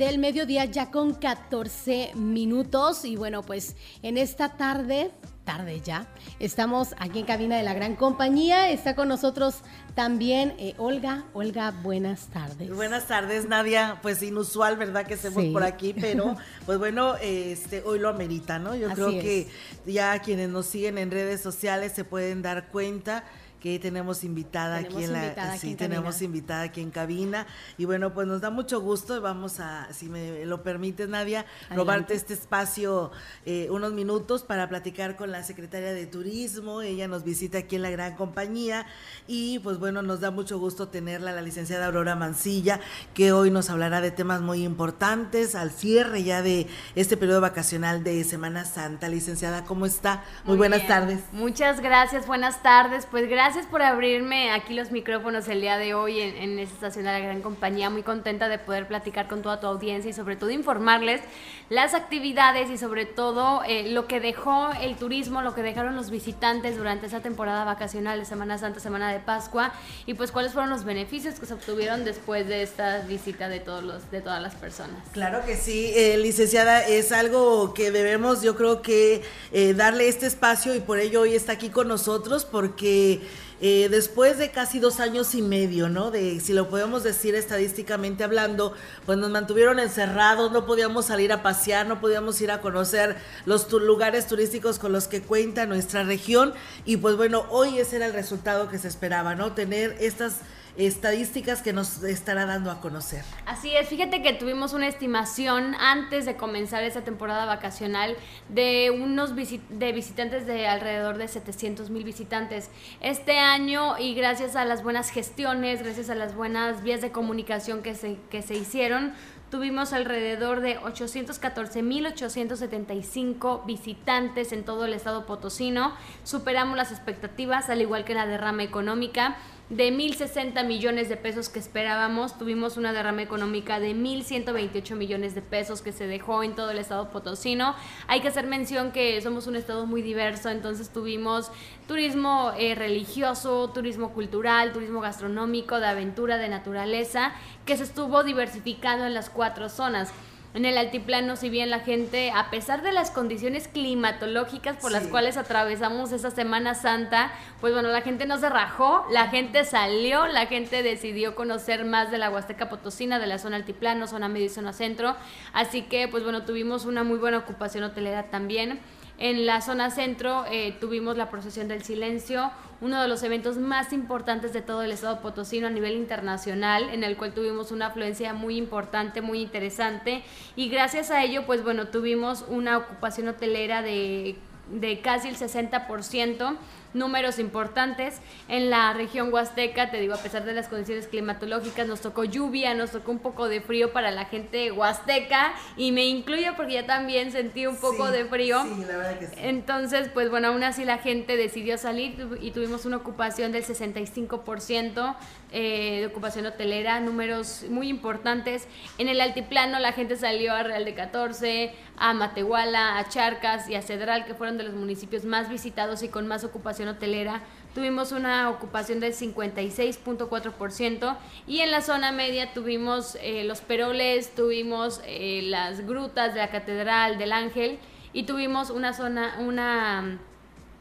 12 del mediodía ya con 14 minutos. Y bueno pues en esta tarde, tarde ya, estamos aquí en cabina de la gran compañía, está con nosotros también eh, Olga, Olga, buenas tardes. Buenas tardes Nadia, pues inusual verdad que estemos por aquí, pero pues bueno, este hoy lo amerita, ¿no? Yo creo que ya quienes nos siguen en redes sociales se pueden dar cuenta que tenemos invitada aquí en la sí, tenemos invitada aquí en cabina y bueno, pues nos da mucho gusto vamos a si me lo permites Nadia, robarte este espacio eh, unos minutos para platicar con la secretaria de Turismo, ella nos visita aquí en la gran compañía y pues bueno, nos da mucho gusto tenerla la licenciada Aurora Mancilla, que hoy nos hablará de temas muy importantes al cierre ya de este periodo vacacional de Semana Santa. Licenciada, ¿cómo está? Muy, buenas tardes. Muchas gracias, buenas tardes. Pues gracias gracias por abrirme aquí los micrófonos el día de hoy en, esta estación de la gran compañía. Muy contenta de poder platicar con toda tu audiencia y sobre todo informarles las actividades y sobre todo eh, lo que dejó el turismo, lo que dejaron los visitantes durante esa temporada vacacional de Semana Santa, Semana de Pascua y pues cuáles fueron los beneficios que se obtuvieron después de esta visita de, todos los, de todas las personas. Claro que sí, eh, licenciada, es algo que debemos yo creo que eh, darle este espacio y por ello hoy está aquí con nosotros porque eh, después de casi dos años y medio, ¿no? De, si lo podemos decir estadísticamente hablando, pues nos mantuvieron encerrados, no podíamos salir a pasear, no podíamos ir a conocer los lugares turísticos con los que cuenta nuestra región y pues bueno, hoy ese era el resultado que se esperaba, ¿no? Tener estas estadísticas que nos estará dando a conocer. Así es, fíjate que tuvimos una estimación antes de comenzar esta temporada vacacional de unos de visitantes de alrededor de 700 mil visitantes. Este año y gracias a las buenas gestiones, gracias a las buenas vías de comunicación que se, que se hicieron, tuvimos alrededor de 814.875 visitantes en todo el estado potosino. Superamos las expectativas, al igual que la derrama económica de 1.060 millones de pesos que esperábamos, tuvimos una derrama económica de 1.128 millones de pesos que se dejó en todo el estado potosino. Hay que hacer mención que somos un estado muy diverso, entonces tuvimos turismo eh, religioso, turismo cultural, turismo gastronómico, de aventura, de naturaleza, que se estuvo diversificando en las cuatro zonas en el altiplano, si bien la gente, a pesar de las condiciones climatológicas por las cuales atravesamos esa Semana Santa, pues bueno, la gente no se rajó, la gente salió, la gente decidió conocer más de la Huasteca Potosina, de la zona altiplano, zona medio y zona centro. Así que, pues bueno, tuvimos una muy buena ocupación hotelera también. En la zona centro eh, tuvimos la procesión del silencio, uno de los eventos más importantes de todo el estado potosino a nivel internacional, en el cual tuvimos una afluencia muy importante, muy interesante, y gracias a ello, pues bueno, tuvimos una ocupación hotelera de, de casi el 60% números importantes. En la región huasteca, te digo, a pesar de las condiciones climatológicas, nos tocó lluvia, nos tocó un poco de frío para la gente huasteca y me incluyo porque ya también sentí un poco de frío. Sí, la verdad que sí. Entonces, pues bueno, aún así la gente decidió salir y tuvimos una ocupación del 65% eh, de ocupación hotelera, números muy importantes. En el altiplano la gente salió a Real de 14, a Matehuala, a Charcas y a Cedral, que fueron de los municipios más visitados y con más ocupación hotelera tuvimos una ocupación del 56.4% y en la zona media tuvimos eh, los peroles, tuvimos eh, las grutas de la Catedral del Ángel y tuvimos una zona, una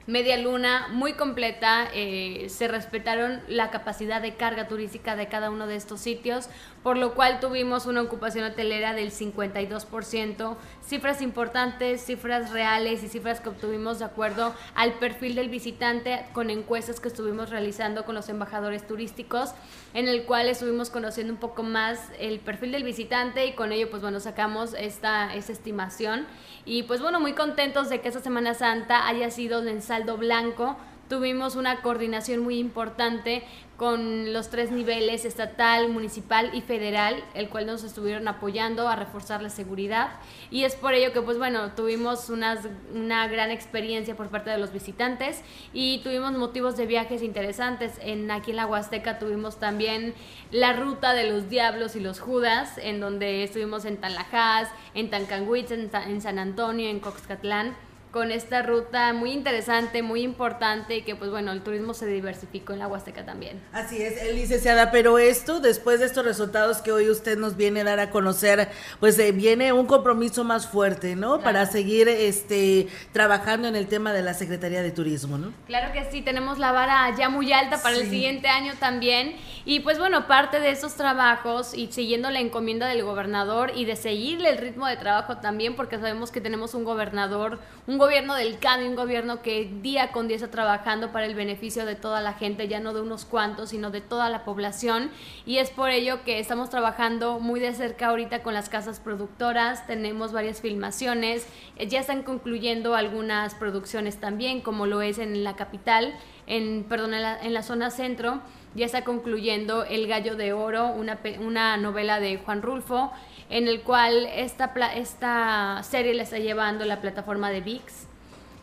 media luna muy completa, eh, se respetaron la capacidad de carga turística de cada uno de estos sitios, por lo cual tuvimos una ocupación hotelera del 52%, cifras importantes, cifras reales y cifras que obtuvimos de acuerdo al perfil del visitante con encuestas que estuvimos realizando con los embajadores turísticos, en el cual estuvimos conociendo un poco más el perfil del visitante y con ello pues bueno sacamos esta, esta estimación. Y pues bueno muy contentos de que esta Semana Santa haya sido en saldo blanco tuvimos una coordinación muy importante con los tres niveles, estatal, municipal y federal, el cual nos estuvieron apoyando a reforzar la seguridad. Y es por ello que, pues bueno, tuvimos unas, una gran experiencia por parte de los visitantes y tuvimos motivos de viajes interesantes. En, aquí en la Huasteca tuvimos también la ruta de los diablos y los judas, en donde estuvimos en Tanlajas, en Tancanguitz, en, en San Antonio, en Coxcatlán con esta ruta muy interesante, muy importante y que pues bueno, el turismo se diversificó en la Huasteca también. Así es, eh, licenciada, pero esto, después de estos resultados que hoy usted nos viene a dar a conocer, pues eh, viene un compromiso más fuerte, ¿no? Para seguir este trabajando en el tema de la Secretaría de Turismo, ¿no? Claro que sí, tenemos la vara ya muy alta para el siguiente año también y pues bueno, parte de esos trabajos y siguiendo la encomienda del gobernador y de seguirle el ritmo de trabajo también porque sabemos que tenemos un gobernador, un gobierno del cambio, un gobierno que día con día está trabajando para el beneficio de toda la gente, ya no de unos cuantos, sino de toda la población. Y es por ello que estamos trabajando muy de cerca ahorita con las casas productoras, tenemos varias filmaciones, eh, ya están concluyendo algunas producciones también, como lo es en la capital, en, perdón, en la, en la zona centro. Ya está concluyendo El Gallo de Oro, una, una novela de Juan Rulfo, en el cual esta, esta serie la está llevando la plataforma de VIX.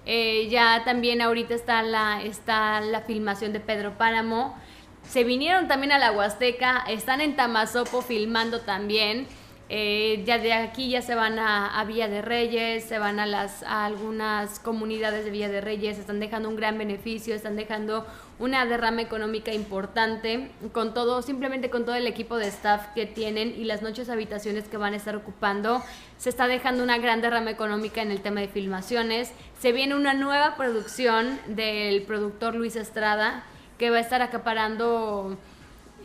Eh, ya también ahorita está la, está la filmación de Pedro Páramo. Se vinieron también a la Huasteca, están en Tamazopo filmando también. Eh, ya de aquí ya se van a, Villa de Reyes, se van a, las, a algunas comunidades de Villa de Reyes, están dejando un gran beneficio, están dejando una derrama económica importante con todo, simplemente con todo el equipo de staff que tienen y las noches habitaciones que van a estar ocupando. Se está dejando una gran derrama económica en el tema de filmaciones. Se viene una nueva producción del productor Luis Estrada que va a estar acaparando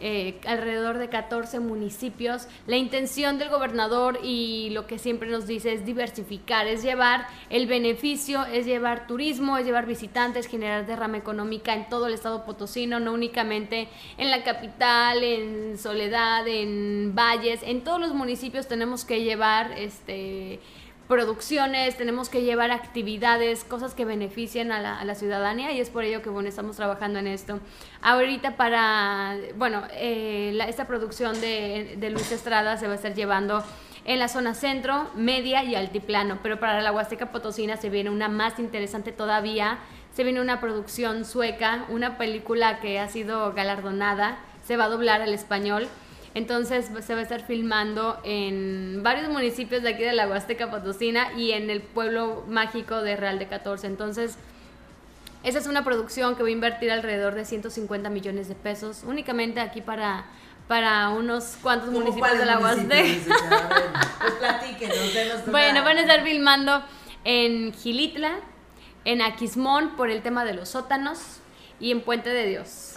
eh, alrededor de 14 municipios. La intención del gobernador y lo que siempre nos dice es diversificar, es llevar el beneficio, es llevar turismo, es llevar visitantes, generar derrama económica en todo el estado potosino, no únicamente en la capital, en Soledad, en Valles, en todos los municipios tenemos que llevar este producciones, tenemos que llevar actividades, cosas que beneficien a la, ciudadanía y es por ello que bueno, estamos trabajando en esto. Ahorita para, bueno, eh, esta producción de, de Luis Estrada se va a estar llevando en la zona centro, media y altiplano, pero para la Huasteca Potosina se viene una más interesante todavía, se viene una producción sueca, una película que ha sido galardonada, se va a doblar al español entonces se va a estar filmando en varios municipios de aquí de la Huasteca Potosina y en el pueblo mágico de Real de 14. Entonces, esa es una producción que va a invertir alrededor de 150 millones de pesos únicamente aquí para para unos cuantos municipios de la Huasteca. Pues bueno, van a estar filmando en Gilitla, en Aquismón por el tema de los sótanos, y en Puente de Dios.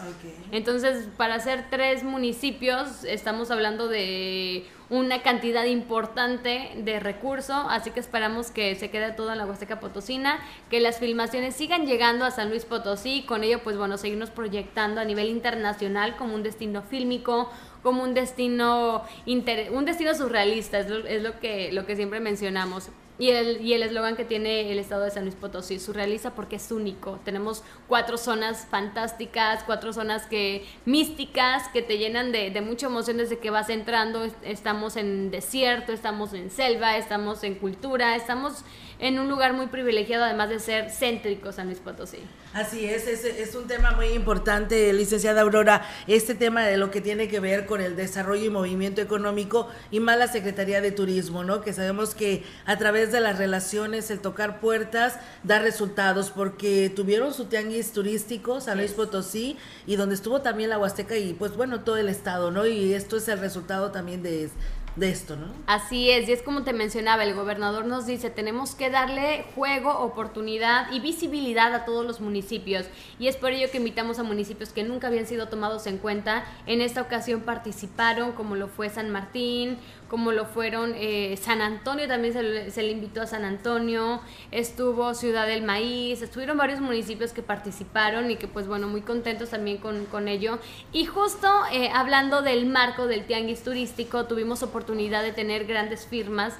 Entonces, para hacer tres municipios, estamos hablando de una cantidad importante de recursos, así que esperamos que se quede todo en la Huasteca Potosina, que las filmaciones sigan llegando a San Luis Potosí, con ello, pues bueno, seguirnos proyectando a nivel internacional como un destino fílmico, como un destino, un destino surrealista, es lo, es lo, que, lo que siempre mencionamos. Y el y el eslogan que tiene el estado de San Luis Potosí, surrealiza porque es único. Tenemos cuatro zonas fantásticas, cuatro zonas que místicas que te llenan de, de mucha emoción desde que vas entrando. Estamos en desierto, estamos en selva, estamos en cultura, estamos en un lugar muy privilegiado, además de ser céntrico San Luis Potosí. Así es, es, es, un tema muy importante, licenciada Aurora, este tema de lo que tiene que ver con el desarrollo y movimiento económico y más la Secretaría de Turismo, ¿no? Que sabemos que a través de las relaciones, el tocar puertas, da resultados, porque tuvieron su tianguis turístico, San Luis Potosí, y donde estuvo también la Huasteca y pues bueno, todo el estado, ¿no? Y esto es el resultado también de de esto, ¿no? Así es, y es como te mencionaba, el gobernador nos dice, tenemos que darle juego, oportunidad y visibilidad a todos los municipios. Y es por ello que invitamos a municipios que nunca habían sido tomados en cuenta. En esta ocasión participaron, como lo fue San Martín, como lo fueron eh, San Antonio, también se le, invitó a San Antonio, estuvo Ciudad del Maíz, estuvieron varios municipios que participaron y que pues bueno, muy contentos también con, con ello. Y justo eh, hablando del marco del tianguis turístico, tuvimos oportunidad de tener grandes firmas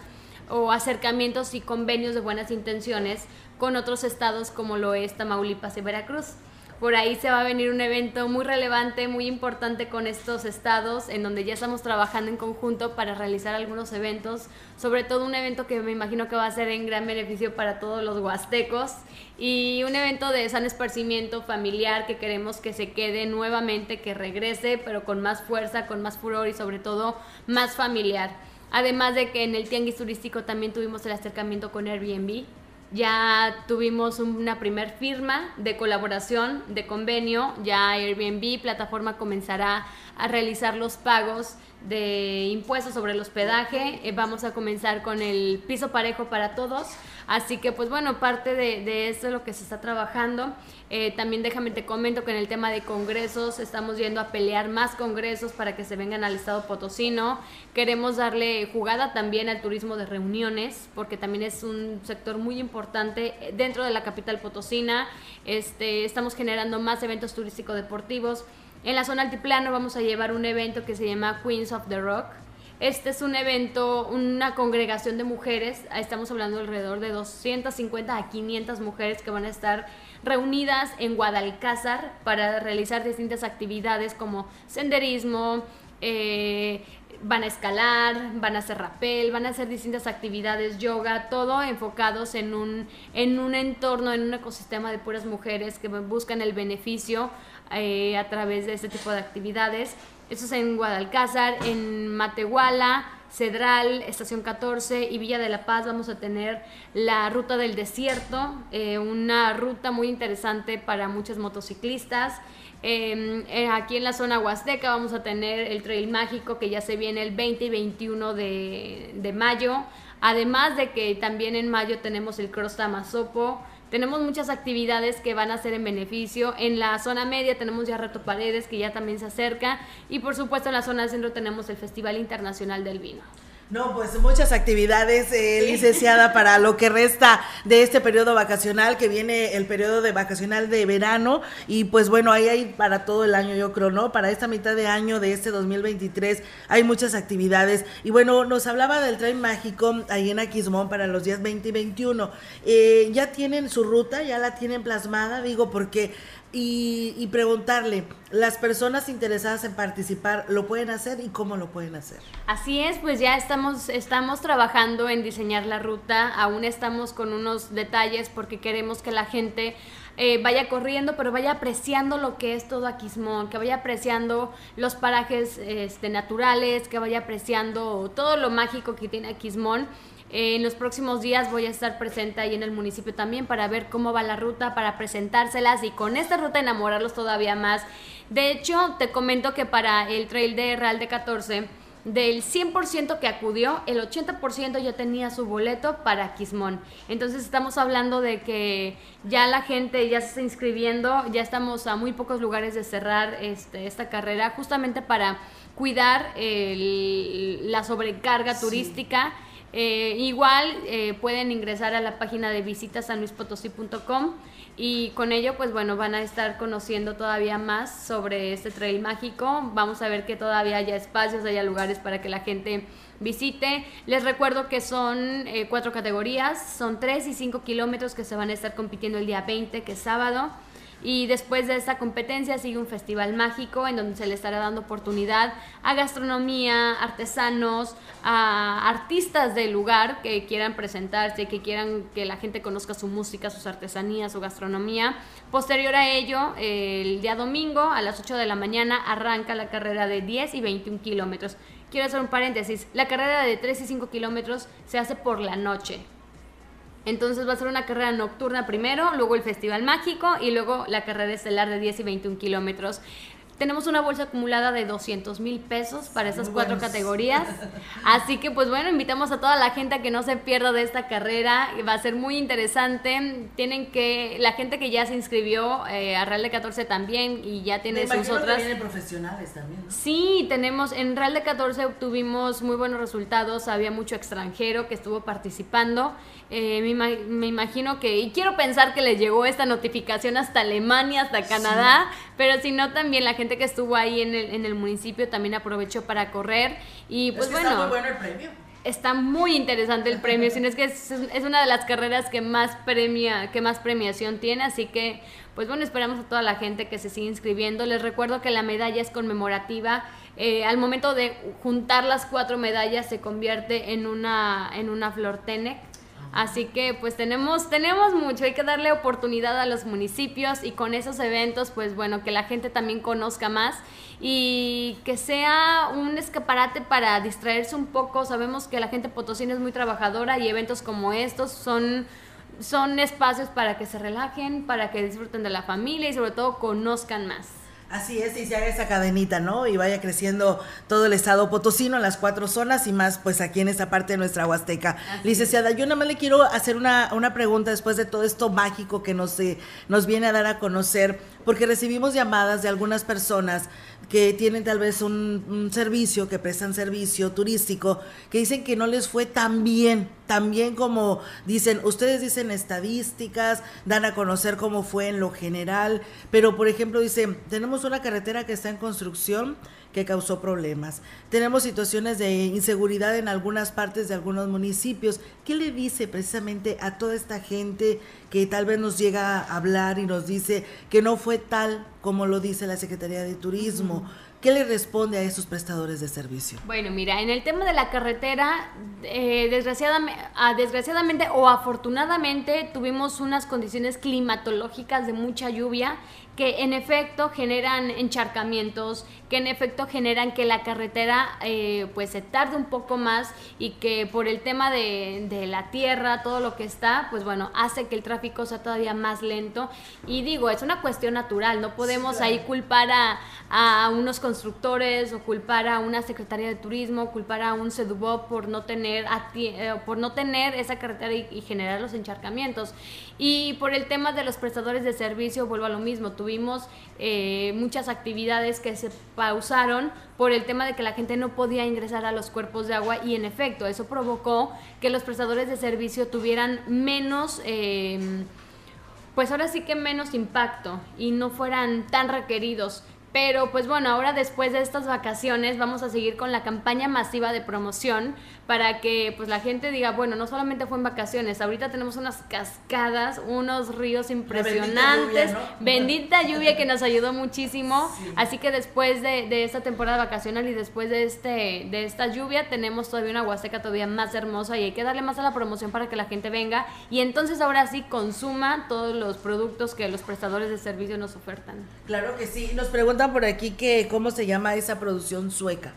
o acercamientos y convenios de buenas intenciones con otros estados como lo es Tamaulipas y Veracruz. Por ahí se va a venir un evento muy relevante, muy importante con estos estados, en donde ya estamos trabajando en conjunto para realizar algunos eventos, sobre todo un evento que me imagino que va a ser en gran beneficio para todos los huastecos y un evento de san esparcimiento familiar que queremos que se quede nuevamente, que regrese, pero con más fuerza, con más furor y sobre todo más familiar. Además de que en el tianguis turístico también tuvimos el acercamiento con Airbnb ya tuvimos una primer firma de colaboración, de convenio, ya Airbnb, plataforma comenzará a realizar los pagos de impuestos sobre el hospedaje. Eh, vamos a comenzar con el piso parejo para todos. Así que, pues bueno, parte de, de eso es lo que se está trabajando. Eh, también déjame te comento que en el tema de congresos estamos yendo a pelear más congresos para que se vengan al estado potosino. Queremos darle jugada también al turismo de reuniones, porque también es un sector muy importante dentro de la capital potosina. Este, estamos generando más eventos turísticos deportivos. En la zona altiplano vamos a llevar un evento que se llama Queens of the Rock. Este es un evento, una congregación de mujeres, estamos hablando alrededor de 250 a 500 mujeres que van a estar reunidas en Guadalcázar para realizar distintas actividades como senderismo, eh, van a escalar, van a hacer rapel, van a hacer distintas actividades, yoga, todo enfocados en un, en un entorno, en un ecosistema de puras mujeres que buscan el beneficio eh, a través de este tipo de actividades. Eso es en Guadalcázar, en Matehuala, Cedral, Estación 14 y Villa de la Paz vamos a tener la Ruta del Desierto, eh, una ruta muy interesante para muchos motociclistas. Em, eh, aquí en la zona Huasteca vamos a tener el Trail Mágico que ya se viene el 20 y 21 de, de mayo. Además de que también en mayo tenemos el Cross Tamazopo, tenemos muchas actividades que van a ser en beneficio. En la zona media tenemos ya Reto Paredes, que ya también se acerca. Y por supuesto en la zona centro tenemos el Festival Internacional del Vino. No, pues muchas actividades, eh, licenciada, para lo que resta de este periodo vacacional, que viene el periodo de vacacional de verano, y pues bueno, ahí hay para todo el año, yo creo, ¿no? Para esta mitad de año de este 2023 hay muchas actividades, y bueno, nos hablaba del tren mágico ahí en Aquismón para los días 20 y 21. Eh, ya tienen su ruta, ya la tienen plasmada, digo, porque y, preguntarle, ¿las personas interesadas en participar lo pueden hacer y cómo lo pueden hacer? Así es, pues ya estamos, estamos trabajando en diseñar la ruta, aún estamos con unos detalles porque queremos que la gente eh, vaya corriendo, pero vaya apreciando lo que es todo Aquismón, que vaya apreciando los parajes este, naturales, que vaya apreciando todo lo mágico que tiene Aquismón en los próximos días voy a estar presente ahí en el municipio también para ver cómo va la ruta, para presentárselas y con esta ruta enamorarlos todavía más. De hecho, te comento que para el trail de Real de 14, del 100% que acudió, el 80% ya tenía su boleto para Quismón. Entonces estamos hablando de que ya la gente ya se está inscribiendo, ya estamos a muy pocos lugares de cerrar este, esta carrera, justamente para cuidar la sobrecarga turística eh, igual eh, pueden ingresar a la página de visitasanluispotosí.com y con ello pues bueno van a estar conociendo todavía más sobre este trail mágico. Vamos a ver que todavía haya espacios, haya lugares para que la gente visite. Les recuerdo que son eh, cuatro categorías, son tres y cinco kilómetros que se van a estar compitiendo el día 20, que es sábado. Y después de esta competencia sigue un festival mágico en donde se le estará dando oportunidad a gastronomía, artesanos, a artistas del lugar que quieran presentarse, que quieran que la gente conozca su música, sus artesanías, su gastronomía. Posterior a ello, el día domingo a las 8 de la mañana arranca la carrera de 10 y 21 kilómetros. Quiero hacer un paréntesis, la carrera de 3 y 5 kilómetros se hace por la noche. Entonces va a ser una carrera nocturna primero, luego el Festival Mágico y luego la carrera estelar de 10 y 21 kilómetros. Tenemos una bolsa acumulada de 200 mil pesos para esas cuatro categorías. Así que, pues bueno, invitamos a toda la gente a que no se pierda de esta carrera. Va a ser muy interesante. Tienen que, la gente que ya se inscribió eh, a Real de 14 también y ya tiene sus otras. Que profesionales también. Sí, tenemos, en Real de 14 obtuvimos muy buenos resultados. Había mucho extranjero que estuvo participando. Eh, me, imagino que, y quiero pensar que les llegó esta notificación hasta Alemania, hasta Canadá, pero si no, también la gente que estuvo ahí en el, en el municipio también aprovechó para correr. Y pues bueno. Está muy bueno el premio. Está muy interesante el premio, sino es que es, una de las carreras que más premia, que más premiación tiene, así que pues bueno, esperamos a toda la gente que se siga inscribiendo. Les recuerdo que la medalla es conmemorativa. Eh, al momento de juntar las cuatro medallas se convierte en una, en una flor Tenec Así que pues tenemos, tenemos mucho, hay que darle oportunidad a los municipios y con esos eventos pues bueno, que la gente también conozca más y que sea un escaparate para distraerse un poco. Sabemos que la gente potosina es muy trabajadora y eventos como estos son son espacios para que se relajen, para que disfruten de la familia y sobre todo conozcan más. Así es, y se haga esa cadenita, ¿no? Y vaya creciendo todo el estado potosino, las cuatro zonas y más, pues aquí en esta parte de nuestra Huasteca. Licenciada, yo nada más le quiero hacer una, una pregunta después de todo esto mágico que nos, eh, nos viene a dar a conocer, porque recibimos llamadas de algunas personas que tienen tal vez un, servicio, que prestan servicio turístico, que dicen que no les fue tan bien, tan bien como dicen, ustedes dicen estadísticas, dan a conocer cómo fue en lo general, pero por ejemplo dicen, tenemos una carretera que está en construcción, que causó problemas. Tenemos situaciones de inseguridad en algunas partes de algunos municipios. ¿Qué le dice precisamente a toda esta gente que tal vez nos llega a hablar y nos dice que no fue tal como lo dice la Secretaría de Turismo? ¿Qué le responde a esos prestadores de servicio? Bueno, mira, en el tema de la carretera, eh, desgraciadamente, ah, desgraciadamente o afortunadamente tuvimos unas condiciones climatológicas de mucha lluvia que en efecto generan encharcamientos, que en efecto generan que la carretera eh, pues se tarde un poco más y que por el tema de, de, la tierra, todo lo que está, pues bueno, hace que el tráfico sea todavía más lento. Y digo, es una cuestión natural, no podemos ahí culpar a, a, unos constructores o culpar a una Secretaría de Turismo, culpar a un CEDUBOP por no tener, eh, por no tener esa carretera y, y generar los encharcamientos. Y por el tema de los prestadores de servicio, vuelvo a lo mismo, tuvimos eh, muchas actividades que se pausaron por el tema de que la gente no podía ingresar a los cuerpos de agua y en efecto eso provocó que los prestadores de servicio tuvieran menos... Eh, pues ahora sí que menos impacto y no fueran tan requeridos. Pero pues bueno, ahora después de estas vacaciones vamos a seguir con la campaña masiva de promoción para que pues la gente diga, bueno, no solamente fue en vacaciones, ahorita tenemos unas cascadas, unos ríos impresionantes, bendita lluvia, que nos ayudó muchísimo, así que después de, esta temporada vacacional y después de, este, de esta lluvia tenemos todavía una Huasteca todavía más hermosa y hay que darle más a la promoción para que la gente venga. Y entonces ahora sí consuma todos los productos que los prestadores de servicio nos ofertan. Claro que sí, nos preguntan por aquí que cómo se llama esa producción sueca.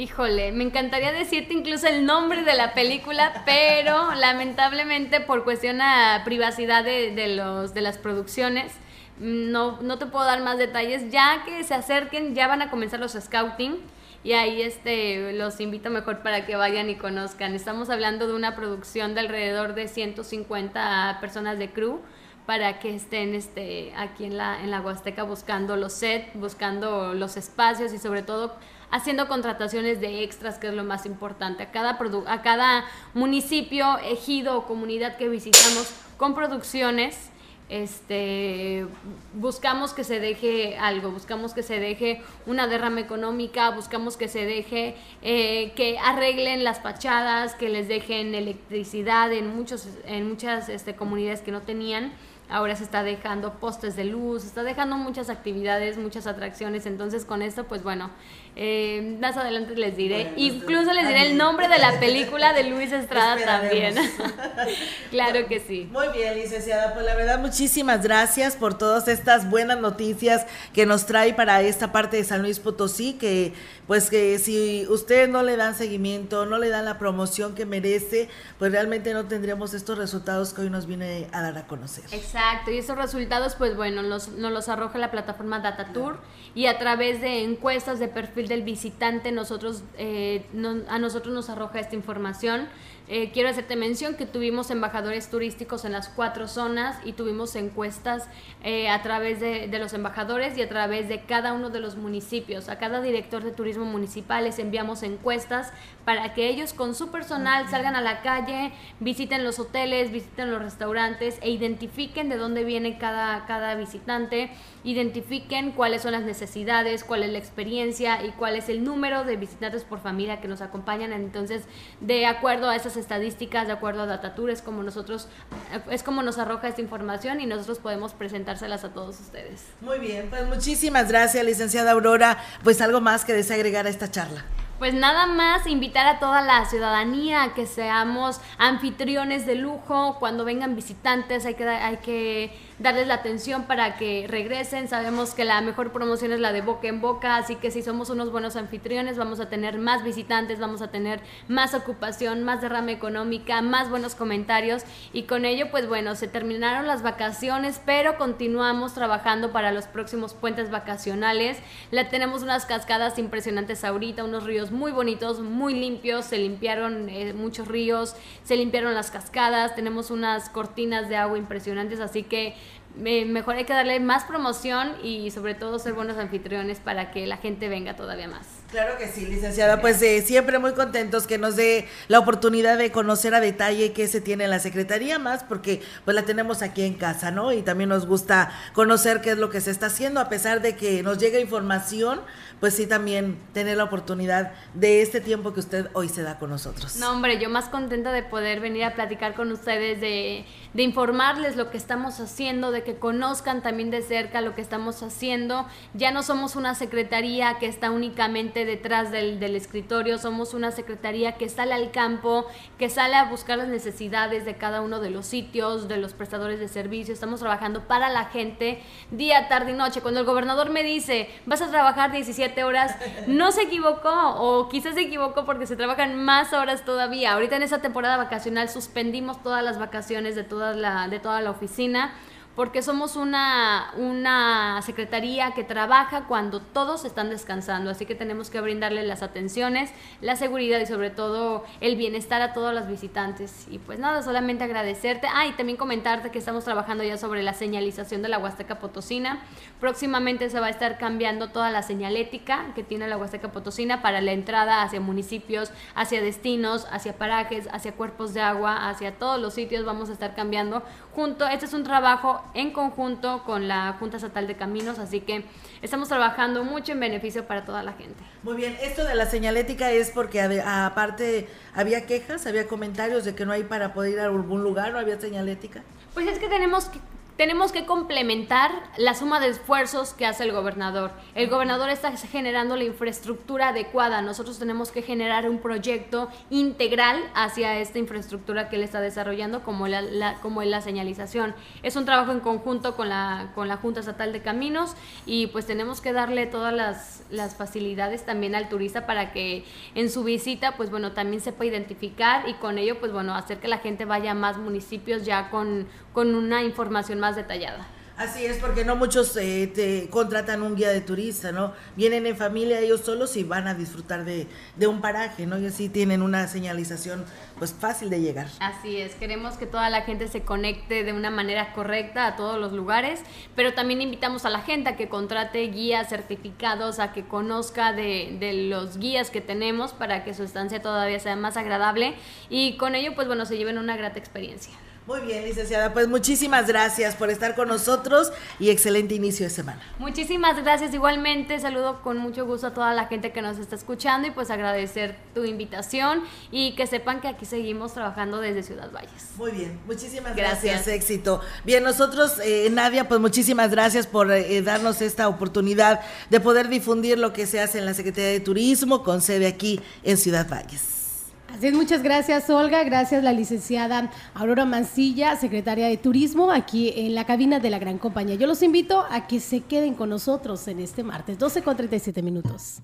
Híjole, me encantaría decirte incluso el nombre de la película, pero lamentablemente por cuestión a privacidad de, los, de las producciones, no, no te puedo dar más detalles. Ya que se acerquen, ya van a comenzar los scouting y ahí este, los invito mejor para que vayan y conozcan. Estamos hablando de una producción de alrededor de 150 personas de crew para que estén este, aquí en la, en la Huasteca buscando los sets, buscando los espacios y sobre todo haciendo contrataciones de extras, que es lo más importante. A cada, a cada municipio, ejido o comunidad que visitamos con producciones, este, buscamos que se deje algo, buscamos que se deje una derrama económica, buscamos que se deje eh, que arreglen las fachadas, que les dejen electricidad en, muchos, en muchas este, comunidades que no tenían ahora se está dejando postes de luz, se está dejando muchas actividades, muchas atracciones, entonces con esto pues bueno, eh, más adelante les diré, incluso les diré el nombre de la película de Luis Estrada también. claro que sí. Muy bien, licenciada, pues la verdad muchísimas gracias por todas estas buenas noticias que nos trae para esta parte de San Luis Potosí, que pues que si ustedes no le dan seguimiento, no le dan la promoción que merece, pues realmente no tendríamos estos resultados que hoy nos viene a dar a conocer. Exacto, y esos resultados pues bueno, nos, nos los arroja la plataforma DataTour y a través de encuestas de perfil del visitante nosotros, eh, a nosotros nos arroja esta información. Eh, quiero hacerte mención que tuvimos embajadores turísticos en las cuatro zonas y tuvimos encuestas eh, a través de, de, los embajadores y a través de cada uno de los municipios. A cada director de turismo municipal les enviamos encuestas para que ellos con su personal salgan a la calle, visiten los hoteles, visiten los restaurantes e identifiquen de dónde viene cada, cada visitante, identifiquen cuáles son las necesidades, cuál es la experiencia y cuál es el número de visitantes por familia que nos acompañan. Entonces, de acuerdo a esas estadísticas, de acuerdo a Datatur, es como nosotros, es como nos arroja esta información y nosotros podemos presentárselas a todos ustedes. Muy bien, pues muchísimas gracias, licenciada Aurora. Pues algo más que desagregar a esta charla. Pues nada más invitar a toda la ciudadanía a que seamos anfitriones de lujo, cuando vengan visitantes hay que, hay que darles la atención para que regresen. Sabemos que la mejor promoción es la de boca en boca, así que si somos unos buenos anfitriones vamos a tener más visitantes, vamos a tener más ocupación, más derrama económica, más buenos comentarios y con ello pues bueno, se terminaron las vacaciones, pero continuamos trabajando para los próximos puentes vacacionales. La tenemos unas cascadas impresionantes ahorita, unos ríos muy bonitos, muy limpios, se limpiaron eh, muchos ríos, se limpiaron las cascadas, tenemos unas cortinas de agua impresionantes, así que mejor hay que darle más promoción y sobre todo ser buenos anfitriones para que la gente venga todavía más. Claro que sí, licenciada. Pues eh, siempre muy contentos que nos dé la oportunidad de conocer a detalle qué se tiene en la Secretaría más, porque pues la tenemos aquí en casa, ¿no? Y también nos gusta conocer qué es lo que se está haciendo, a pesar de que nos llega información, pues sí también tener la oportunidad de este tiempo que usted hoy se da con nosotros. No, hombre, yo más contenta de poder venir a platicar con ustedes, de, de informarles lo que estamos haciendo, de que conozcan también de cerca lo que estamos haciendo. Ya no somos una secretaría que está únicamente detrás del, del escritorio, somos una secretaría que sale al campo, que sale a buscar las necesidades de cada uno de los sitios, de los prestadores de servicio. Estamos trabajando para la gente día, tarde y noche. Cuando el gobernador me dice, vas a trabajar 17 horas, no se equivocó o quizás se equivocó porque se trabajan más horas todavía. Ahorita en esa temporada vacacional suspendimos todas las vacaciones de toda la, de toda la oficina porque somos una, una secretaría que trabaja cuando todos están descansando, así que tenemos que brindarle las atenciones, la seguridad y sobre todo el bienestar a todos los visitantes. Y pues nada, solamente agradecerte. Ah, y también comentarte que estamos trabajando ya sobre la señalización de la Huasteca Potosina. Próximamente se va a estar cambiando toda la señalética que tiene la Huasteca Potosina para la entrada hacia municipios, hacia destinos, hacia parajes, hacia cuerpos de agua, hacia todos los sitios vamos a estar cambiando junto. Este es un trabajo en conjunto con la Junta Estatal de Caminos, así que estamos trabajando mucho en beneficio para toda la gente. Muy bien, esto de la señalética es porque aparte había quejas, había comentarios de que no hay para poder ir a algún lugar, no había señalética. Pues es que tenemos tenemos que complementar la suma de esfuerzos que hace el gobernador. El gobernador está generando la infraestructura adecuada. Nosotros tenemos que generar un proyecto integral hacia esta infraestructura que él está desarrollando, como la, como la señalización. Es un trabajo en conjunto con la, con la Junta Estatal de Caminos y pues tenemos que darle todas las, las facilidades también al turista para que en su visita, pues bueno, también sepa identificar y con ello, pues bueno, hacer que la gente vaya a más municipios ya con, con una información más detallada. Así es, porque no muchos eh, te contratan un guía de turista, ¿no? Vienen en familia ellos solos y van a disfrutar de, de, un paraje, ¿no? Y así tienen una señalización pues fácil de llegar. Así es, queremos que toda la gente se conecte de una manera correcta a todos los lugares, pero también invitamos a la gente a que contrate guías certificados, a que conozca de, de los guías que tenemos para que su estancia todavía sea más agradable y con ello pues bueno, se lleven una grata experiencia. Muy bien, licenciada. Pues muchísimas gracias por estar con nosotros y excelente inicio de semana. Muchísimas gracias. Igualmente, saludo con mucho gusto a toda la gente que nos está escuchando y pues agradecer tu invitación y que sepan que aquí seguimos trabajando desde Ciudad Valles. Muy bien, muchísimas gracias. Éxito. Bien, nosotros, eh, Nadia, pues muchísimas gracias por eh, darnos esta oportunidad de poder difundir lo que se hace en la Secretaría de Turismo con sede aquí en Ciudad Valles. Así es, muchas gracias Olga, gracias la licenciada Aurora Mancilla, secretaria de Turismo, aquí en la cabina de la Gran Compañía. Yo los invito a que se queden con nosotros en este martes, 12 con 37 minutos.